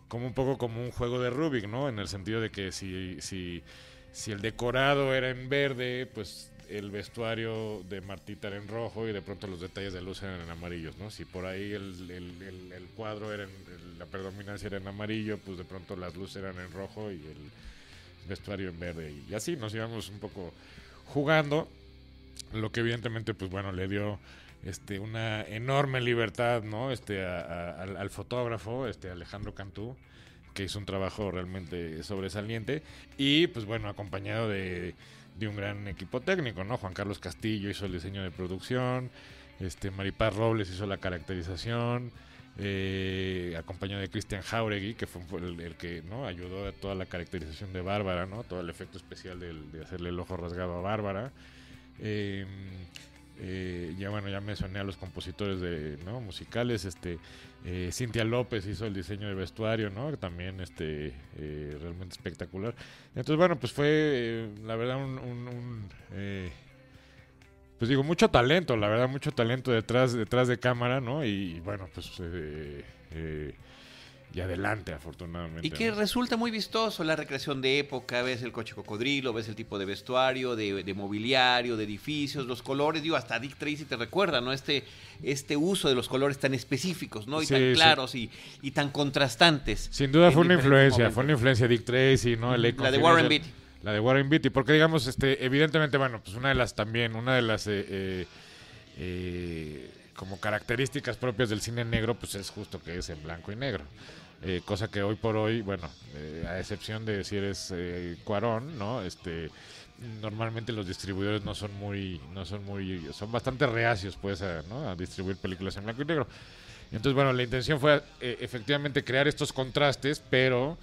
como un poco como un juego de Rubik, ¿no? En el sentido de que si, si, si el decorado era en verde, pues el vestuario de Martita era en rojo y de pronto los detalles de luz eran en amarillos, ¿no? Si por ahí el, el cuadro era en, la predominancia era en amarillo, pues de pronto las luces eran en rojo y el vestuario en verde. Y así nos íbamos un poco jugando, lo que evidentemente, pues bueno, le dio este una enorme libertad, ¿no? Este al, fotógrafo, este Alejandro Cantú, que hizo un trabajo realmente sobresaliente y pues bueno, acompañado de, de un gran equipo técnico, ¿no? Juan Carlos Castillo hizo el diseño de producción, este Maripaz Robles hizo la caracterización, eh, acompañado de Christian Jauregui, que fue el, que no ayudó a toda la caracterización de Bárbara, ¿no? todo el efecto especial de, hacerle el ojo rasgado a Bárbara. Em, eh, ya bueno, ya mencioné a los compositores de musicales, este eh, Cintia López hizo el diseño de vestuario, ¿no? También este eh, realmente espectacular. Entonces bueno, pues fue la verdad un pues digo, mucho talento, la verdad, mucho talento detrás, detrás de cámara, ¿no? Y bueno, pues eh, eh, y adelante, afortunadamente. Y que resulta muy vistoso la recreación de época, ves el coche cocodrilo, ves el tipo de vestuario, de, mobiliario, de edificios, los colores, digo, hasta Dick Tracy te recuerda, ¿no? Este, este uso de los colores tan específicos, ¿no? Y tan claros y, y, tan contrastantes. Sin duda fue una influencia, fue una influencia Dick Tracy, ¿no? El la de Warren Beatty. La de Warren Beatty, porque digamos, este, evidentemente, bueno, pues una de las también, una de las eh, eh, eh, como características propias del cine negro, pues es justo que es en blanco y negro. cosa que hoy por hoy, bueno, a excepción de si eres eh, Cuarón, ¿no? Este normalmente los distribuidores no son muy no son muy son bastante reacios pues a, ¿no? a distribuir películas en blanco y negro. Entonces, bueno, la intención fue eh, efectivamente crear estos contrastes, pero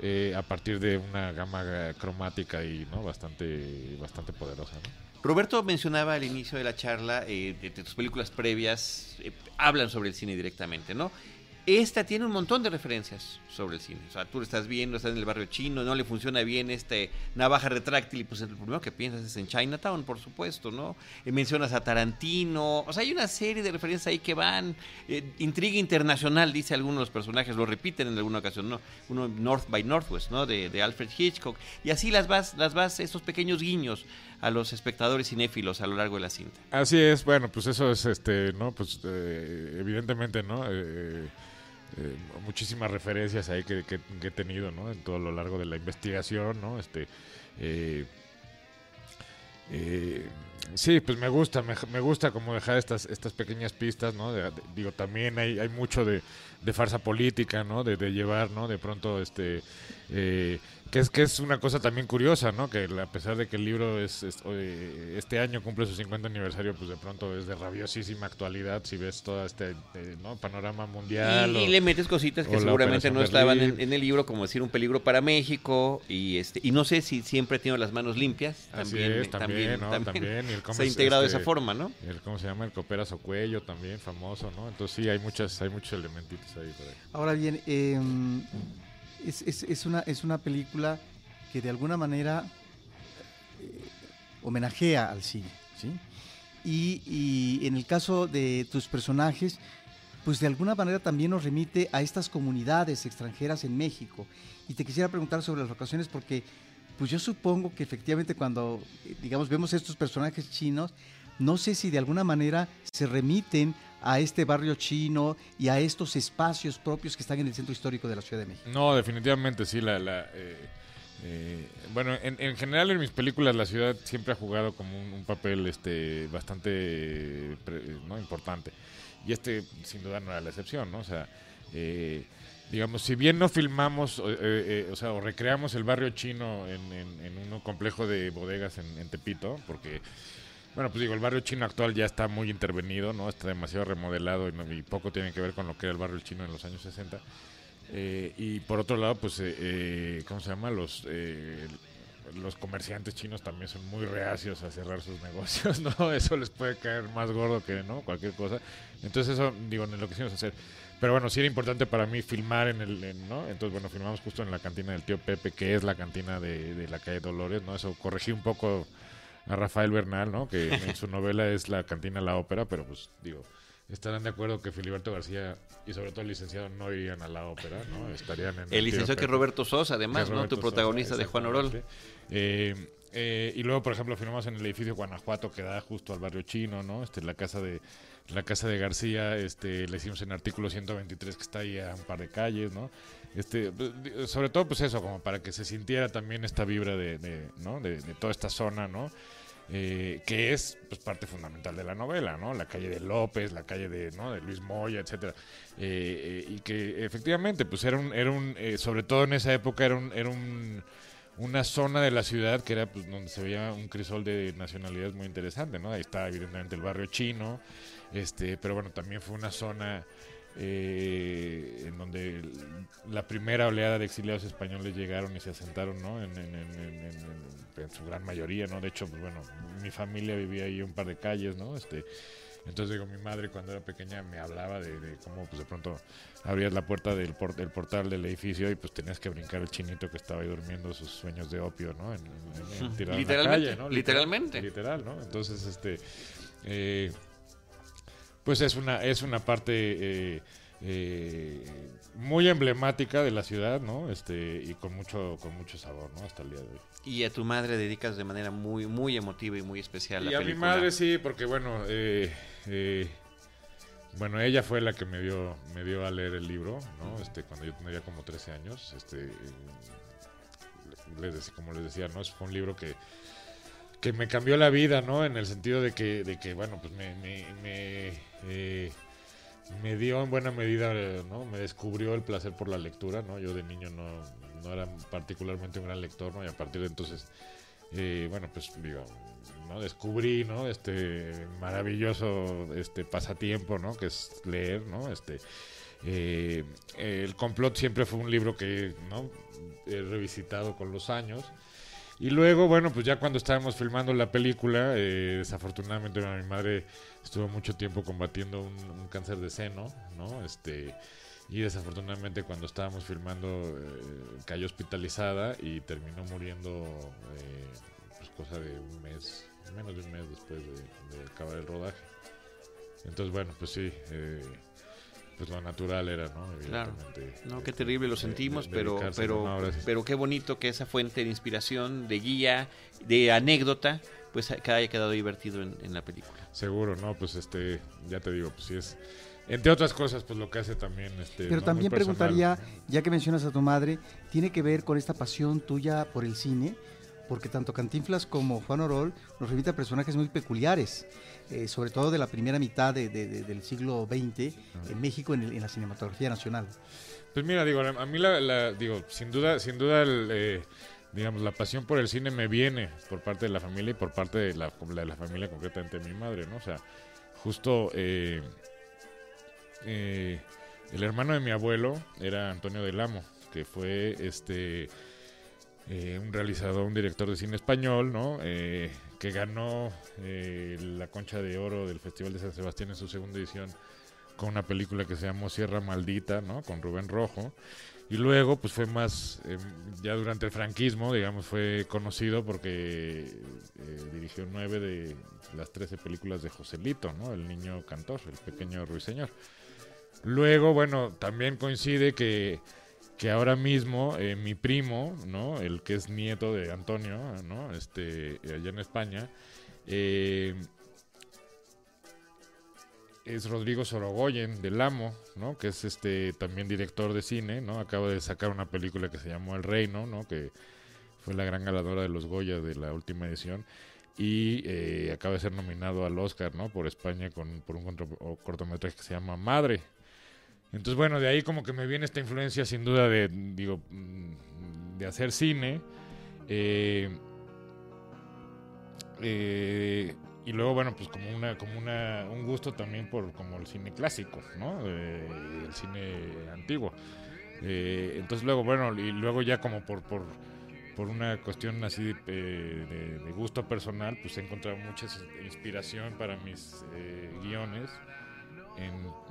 eh, a partir de una gama cromática y no bastante bastante poderosa. Roberto mencionaba al inicio de la charla eh, de, tus películas previas hablan sobre el cine directamente, ¿no? Esta tiene un montón de referencias sobre el cine. O sea, tú lo estás viendo, estás en el barrio chino, no le funciona bien este navaja retráctil y pues el primero que piensas es en Chinatown, por supuesto, ¿no? Y mencionas a Tarantino. O sea, hay una serie de referencias ahí que van. Eh, intriga internacional, dice algunos de los personajes, lo repiten en alguna ocasión, ¿no? Uno North by Northwest, ¿no? De, Alfred Hitchcock. Y así las vas, las vas, esos pequeños guiños a los espectadores cinéfilos a lo largo de la cinta. Así es, bueno, pues eso es, este, ¿no? Pues eh, evidentemente, ¿no? Eh, eh, muchísimas referencias ahí que, he tenido, ¿no? En todo lo largo de la investigación, ¿no? Este, eh, eh, sí, pues me gusta, me, gusta como dejar estas, estas pequeñas pistas, ¿no? digo, también hay, hay mucho de, farsa política, ¿no? De, de, llevar, ¿no? De pronto, este, que es, que es una cosa también curiosa, ¿no? Que a pesar de que el libro es, este año cumple su 50 aniversario, pues de pronto es de rabiosísima actualidad si ves todo este eh, panorama mundial. Y, le metes cositas que seguramente no estaban en, el libro, como decir un peligro para México. Y este y no sé si siempre tiene las manos limpias. También, también, también, (laughs) se ha integrado de esa este, forma, ¿no? El, ¿Cómo se llama? El Copera Cuello también, famoso, ¿no? Entonces sí, hay, muchas, hay muchos elementitos ahí. Por ahí. Ahora bien, eh es, es, una, es una película que de alguna manera eh, homenajea al cine, ¿sí? Y, y, en el caso de tus personajes, pues de alguna manera también nos remite a estas comunidades extranjeras en México. Y te quisiera preguntar sobre las vacaciones porque pues yo supongo que efectivamente cuando, digamos, vemos estos personajes chinos, no sé si de alguna manera se remiten a este barrio chino y a estos espacios propios que están en el centro histórico de la Ciudad de México. No, definitivamente sí. La, eh, eh, bueno, en, general en mis películas la ciudad siempre ha jugado como un, papel este bastante importante y este sin duda no era la excepción, ¿no? O sea, eh, digamos, si bien no filmamos, o sea, o recreamos el barrio chino en, un complejo de bodegas en Tepito, porque bueno, pues digo, el barrio chino actual ya está muy intervenido, ¿no? Está demasiado remodelado y, poco tiene que ver con lo que era el barrio chino en los años 60. Eh, y por otro lado, pues, eh, eh, ¿cómo se llama? Los, los comerciantes chinos también son muy reacios a cerrar sus (laughs) negocios, ¿no? Eso les puede caer más gordo que, ¿no? Cualquier cosa. Entonces eso, digo, en lo que hicimos hacer. Pero bueno, sí era importante para mí filmar en el, ¿no? Entonces, bueno, filmamos justo en la cantina del tío Pepe, que es la cantina de, de la calle Dolores, ¿no? Eso corregí un poco a Rafael Bernal, ¿no? Que en su novela es La cantina la ópera, pero pues digo, estarán de acuerdo que Filiberto García y sobre todo el licenciado no irían a la ópera, ¿no? Estarían en el, licenciado que es Roberto Sosa, además, ¿no? Tu protagonista de Juan Orol. Eh, eh, y luego, por ejemplo, filmamos en el edificio Guanajuato que da justo al barrio chino, ¿no? Este, la casa de la casa de García, este, le hicimos en artículo 123 que está ahí a un par de calles, ¿no? Este, sobre todo, pues eso, como para que se sintiera también esta vibra de, ¿no? de, toda esta zona, ¿no? Eh, que es pues, parte fundamental de la novela, ¿no? La calle de López, la calle de, ¿no? de Luis Moya, etcétera. Eh, eh, y que efectivamente, pues era un, era un sobre todo en esa época, era un, era un, una zona de la ciudad que era pues, donde se veía un crisol de nacionalidades muy interesante, ¿no? Ahí está evidentemente el barrio chino, este, pero bueno, también fue una zona eh, en donde la primera oleada de exiliados españoles llegaron y se asentaron, ¿no? En, su gran mayoría, ¿no? De hecho, pues bueno, mi familia vivía ahí un par de calles, ¿no? Este, entonces digo, mi madre cuando era pequeña me hablaba de, cómo pues de pronto abrías la puerta del, portal del edificio y pues tenías que brincar el chinito que estaba ahí durmiendo sus sueños de opio, ¿no? En, (laughs) Literalmente. La calle, ¿no? Literalmente. Literal, ¿no? Entonces, este... Eh, pues es una, es una parte eh, eh, muy emblemática de la ciudad, ¿no? Este, y con mucho, con mucho sabor, ¿no? Hasta el día de hoy. Y a tu madre dedicas de manera muy, muy emotiva y muy especial y a mi madre sí, porque bueno, eh, bueno, ella fue la que me dio, me dio a leer el libro, ¿no? Este, cuando yo tenía como 13 años, este, les como les decía, ¿no? Fue un libro que que me cambió la vida, ¿no? En el sentido de que, de que bueno, pues me, me, me, eh, me dio en buena medida, ¿no? Me descubrió el placer por la lectura, ¿no? Yo de niño no, no era particularmente un gran lector, ¿no? Y a partir de entonces, eh, bueno, pues digo, ¿no? Descubrí, ¿no? Este maravilloso este pasatiempo, ¿no? Que es leer, ¿no? Este, eh, el complot siempre fue un libro que, ¿no? He revisitado con los años. Y luego, bueno, pues ya cuando estábamos filmando la película, eh, desafortunadamente mi madre estuvo mucho tiempo combatiendo un, cáncer de seno, ¿no? Este, y desafortunadamente cuando estábamos filmando eh, cayó hospitalizada y terminó muriendo eh, pues cosa de un mes, menos de un mes después de, acabar el rodaje. Entonces, bueno, pues sí, pues lo natural era, ¿no? Claro. No, qué terrible lo sentimos, pero, pero, pero qué bonito que esa fuente de inspiración, de guía, de anécdota, pues que haya quedado divertido en, la película. Seguro, ¿no? Pues este, ya te digo, pues sí es, entre otras cosas, pues lo que hace también este. Pero también preguntaría, ya que mencionas a tu madre, ¿tiene que ver con esta pasión tuya por el cine? Porque tanto Cantinflas como Juan Orol nos remiten a personajes muy peculiares. Eh, sobre todo de la primera mitad del siglo XX en México en, la cinematografía nacional. Pues mira, digo, a mí la, digo, sin duda, sin duda, eh, digamos, la pasión por el cine me viene por parte de la familia y por parte de la, de la familia concretamente de mi madre, ¿no? O sea, justo eh, el hermano de mi abuelo era Antonio del Amo, que fue este un realizador, un director de cine español, ¿no? que ganó eh, la concha de oro del Festival de San Sebastián en su segunda edición con una película que se llamó Sierra Maldita, ¿no? Con Rubén Rojo. Y luego, pues fue más, em, ya durante el franquismo, digamos, fue conocido porque eh, dirigió nueve de las trece películas de Joselito, ¿no? El niño cantor, el pequeño ruiseñor. Luego, bueno, también coincide que que ahora mismo eh, mi primo, ¿no? El que es nieto de Antonio, ¿no? Este, allá en España, eh, es Rodrigo Sorogoyen del Amo, ¿no? Que es este también director de cine, ¿no? Acaba de sacar una película que se llamó El Reino, ¿no? Que fue la gran ganadora de los Goya de la última edición y eh, acaba de ser nominado al Oscar, ¿no? Por España con por un cortometraje que se llama Madre, entonces, bueno, de ahí como que me viene esta influencia sin duda de, digo, de hacer cine. Eh, eh, y luego, bueno, pues como una, como una, un gusto también por como el cine clásico, ¿no? el cine antiguo. Eh, entonces luego, bueno, y luego ya como por, por, por una cuestión así de, de, gusto personal, pues he encontrado mucha inspiración para mis guiones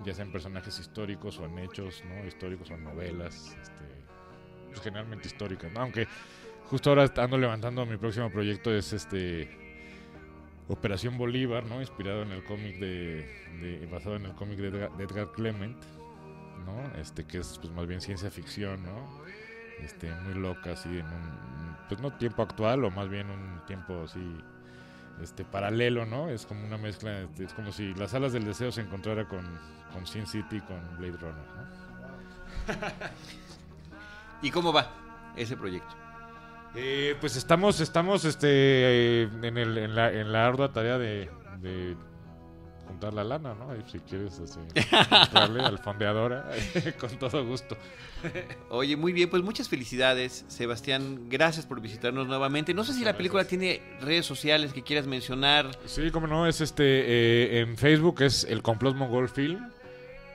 ya sean personajes históricos o en hechos no históricos o en novelas este, pues generalmente históricas aunque justo ahora ando levantando mi próximo proyecto es este Operación Bolívar no inspirado en el cómic de, basado en el cómic de Edgar, Clement no este que es pues más bien ciencia ficción no este muy loca así en un pues no tiempo actual o más bien un tiempo así este paralelo, ¿no? Es como una mezcla, este, es como si las alas del deseo se encontrara con, con Sin City, con Blade Runner, ¿no? (laughs) ¿Y cómo va ese proyecto? Eh, pues estamos, estamos este, en, el, en, la, en la ardua tarea de juntar la lana, ¿no? si quieres así, al fondeadora, (laughs) con todo gusto. Oye, muy bien, pues muchas felicidades, Sebastián. Gracias por visitarnos nuevamente. No sé si la película tiene redes sociales que quieras mencionar. Sí, como no, es este, eh, en Facebook es el Complot Mongol Film.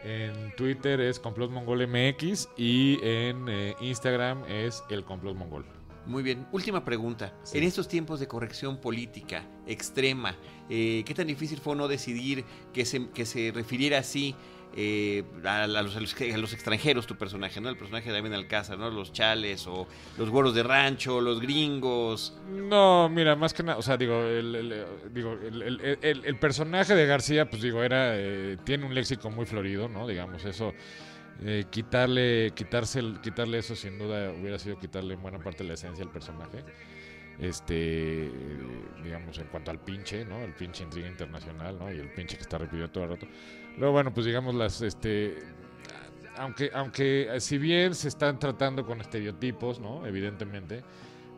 En Twitter es Complot Mongol MX y en eh, Instagram es el Complot Mongol. Muy bien. Última pregunta. En estos tiempos de corrección política extrema, eh, ¿qué tan difícil fue no decidir que se, que se refiriera así eh, a, los, a, los, extranjeros tu personaje, ¿no? El personaje de David Alcázar, ¿no? Los chales o los güeros de rancho, los gringos. No, mira, más que nada, o sea, digo, el, digo, el, personaje de García, pues digo, era, eh, tiene un léxico muy florido, ¿no? Digamos, eso eh, quitarle, quitarse, quitarle eso sin duda hubiera sido quitarle buena parte la esencia al personaje. Este, digamos, en cuanto al pinche, ¿no? El pinche intriga internacional, ¿no? Y el pinche que está repitiendo todo el rato. Luego, bueno, pues digamos las, este, aunque, aunque si bien se están tratando con estereotipos, ¿no? Evidentemente,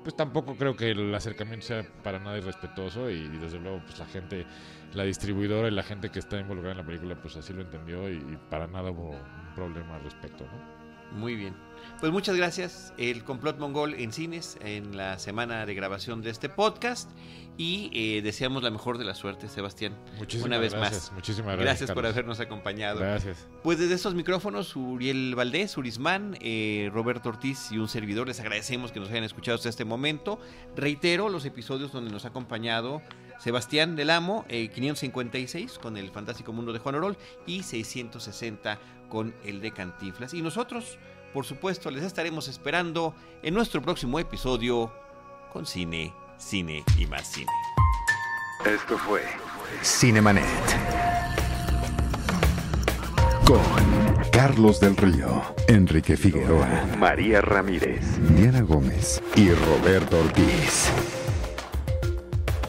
pues tampoco creo que el acercamiento sea para nada irrespetuoso y, desde luego pues la gente, la distribuidora y la gente que está involucrada en la película pues así lo entendió y, para nada hubo un problema al respecto, ¿no? Muy bien. Pues muchas gracias. El complot mongol en cines en la semana de grabación de este podcast. Y eh, deseamos la mejor de la suerte, Sebastián. Muchísimas una vez gracias, más. Muchísimas gracias. Gracias por habernos acompañado. Gracias. Pues desde estos micrófonos, Uriel Valdés, Urismán, eh, Roberto Ortiz y un servidor, les agradecemos que nos hayan escuchado hasta este momento. Reitero los episodios donde nos ha acompañado Sebastián del Amo, eh, 556 con el Fantástico Mundo de Juan Orol y 660 con el de Cantinflas. Y nosotros, por supuesto, les estaremos esperando en nuestro próximo episodio con cine, cine y más cine. Esto fue Cinemanet. Con Carlos del Río, Enrique Figueroa, María Ramírez, Diana Gómez y Roberto Ortiz.